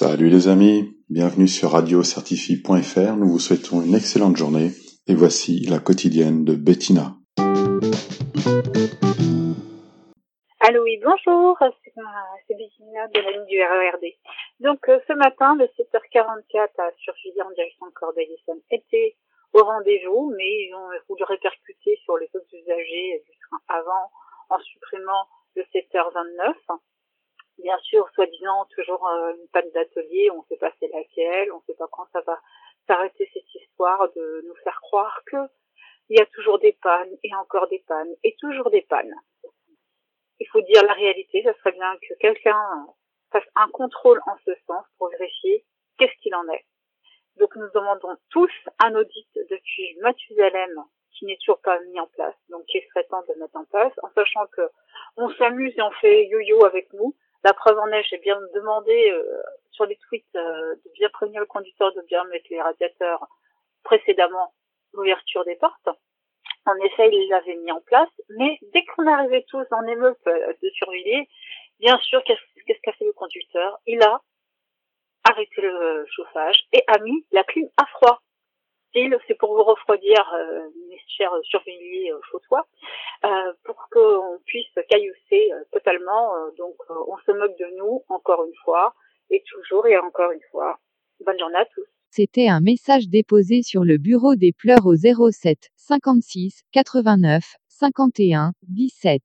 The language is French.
Salut les amis, bienvenue sur radiocertifie.fr. Nous vous souhaitons une excellente journée et voici la quotidienne de Bettina. Allô, oui, bonjour, c'est Bettina de la ligne du RERD. Donc euh, ce matin, le 7h44 à surveiller en direction de Corbeil-Essonne était au rendez-vous, mais ils ont voulu répercuter sur les autres usagers du train avant en supprimant le 7h29 bien sûr, soi-disant, toujours euh, une panne d'atelier, on ne sait pas c'est laquelle, on ne sait pas quand ça va s'arrêter cette histoire de nous faire croire que il y a toujours des pannes et encore des pannes et toujours des pannes. Il faut dire la réalité, ça serait bien que quelqu'un fasse un contrôle en ce sens pour vérifier qu'est-ce qu'il en est. Donc nous demandons tous un audit depuis Mathusalem qui n'est toujours pas mis en place, donc il serait temps de mettre en place, en sachant que on s'amuse et on fait yo-yo avec nous, la preuve en est, j'ai bien demandé euh, sur les tweets euh, de bien prévenir le conducteur de bien mettre les radiateurs précédemment l'ouverture des portes. En effet, il l'avait mis en place, mais dès qu'on arrivait tous en émeute euh, de surveiller, bien sûr, qu'est-ce qu'a fait le conducteur? Il a arrêté le chauffage et a mis la clim à froid c'est pour vous refroidir, euh, mes chers surveillés euh, chautois, euh, pour qu'on puisse caillousser euh, totalement. donc, on se moque de nous, encore une fois, et toujours et encore une fois. Bonne journée à tous. C'était un message déposé sur le bureau des pleurs au 07 56 89 51 17.